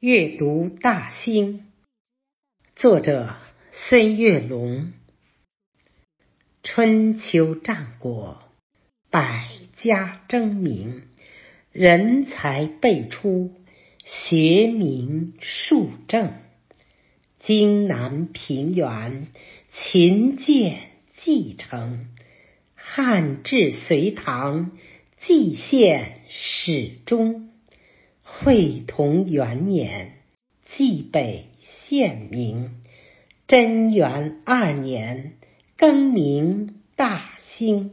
阅读大兴，作者孙月龙。春秋战国，百家争鸣，人才辈出，学名树正。荆南平原，秦建继承，汉至隋唐，蓟县始终。会同元年，蓟北县名。贞元二年，更名大兴。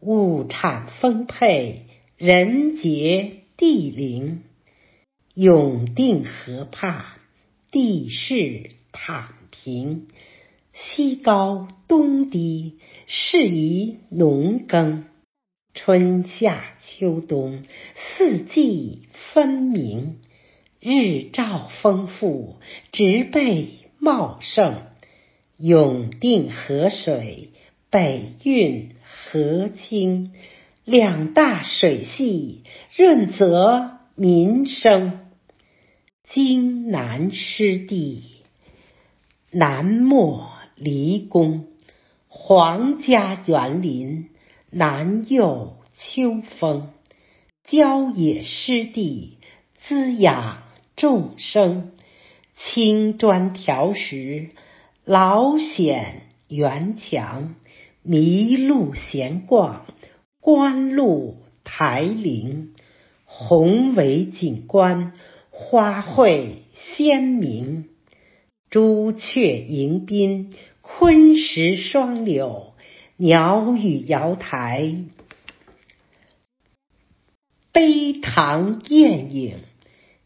物产丰沛，人杰地灵。永定河畔，地势坦平，西高东低，适宜农耕。春夏秋冬，四季分明，日照丰富，植被茂盛。永定河水北运河清，两大水系润泽民生。荆南湿地，南莫离宫，皇家园林。南佑秋风，郊野湿地滋养众生。青砖条石，老险园墙，麋鹿闲逛，观鹿台林。宏伟景观，花卉鲜明。朱雀迎宾，昆石双柳。鸟语瑶台，碑堂艳影；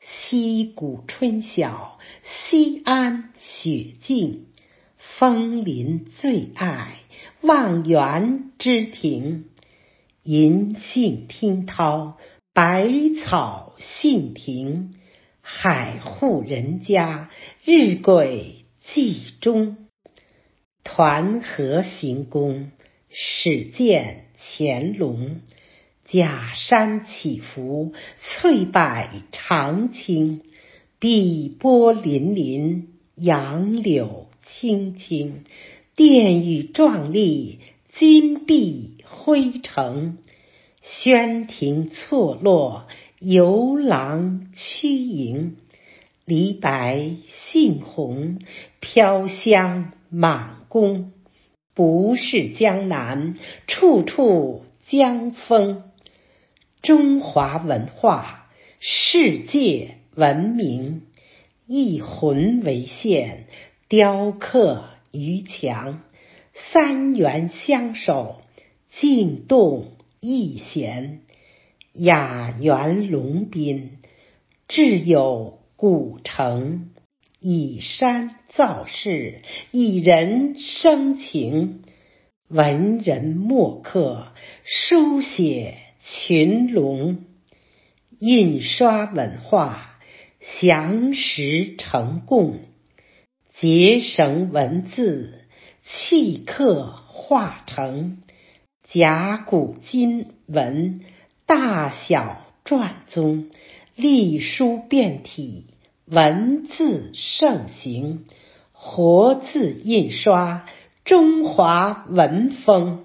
溪谷春晓，西安雪静。枫林最爱望园之庭，银杏听涛，百草杏庭。海户人家，日晷记中。团河行宫。始见乾隆，假山起伏，翠柏长青，碧波粼粼，杨柳青青，殿宇壮丽，金碧辉城，轩庭错落，游廊曲营，梨白杏红，飘香满宫。不是江南，处处江风。中华文化，世界闻名。一魂为线，雕刻于墙。三元相守，静动一弦。雅园龙宾，志有古城。以山造势，以人生情。文人墨客书写群龙，印刷文化详实成贡，结绳文字契刻化成甲骨金文，大小篆宗，隶书变体。文字盛行，活字印刷，中华文风；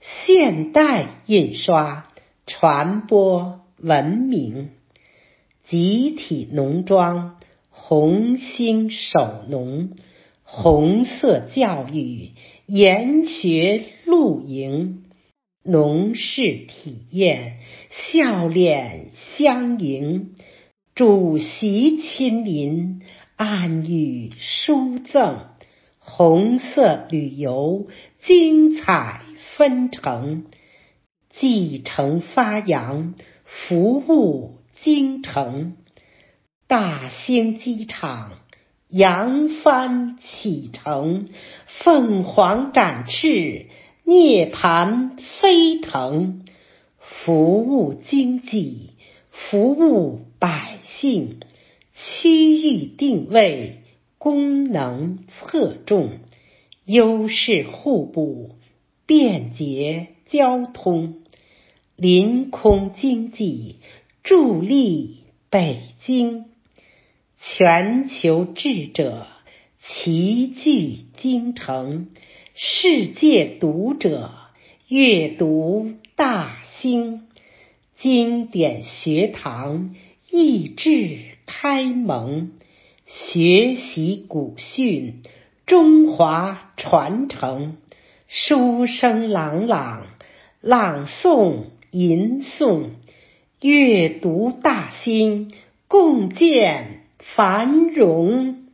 现代印刷，传播文明。集体农庄，红星守农；红色教育，研学露营。农事体验，笑脸相迎。主席亲临，暗语书赠；红色旅游，精彩纷呈。继承发扬，服务京城。大兴机场，扬帆启程。凤凰展翅，涅槃飞腾。服务经济，服务百。姓区域定位，功能侧重，优势互补，便捷交通，临空经济助力北京。全球智者齐聚京城，世界读者阅读大兴，经典学堂益智开蒙，学习古训，中华传承，书声朗朗，朗诵吟诵，阅读大兴，共建繁荣。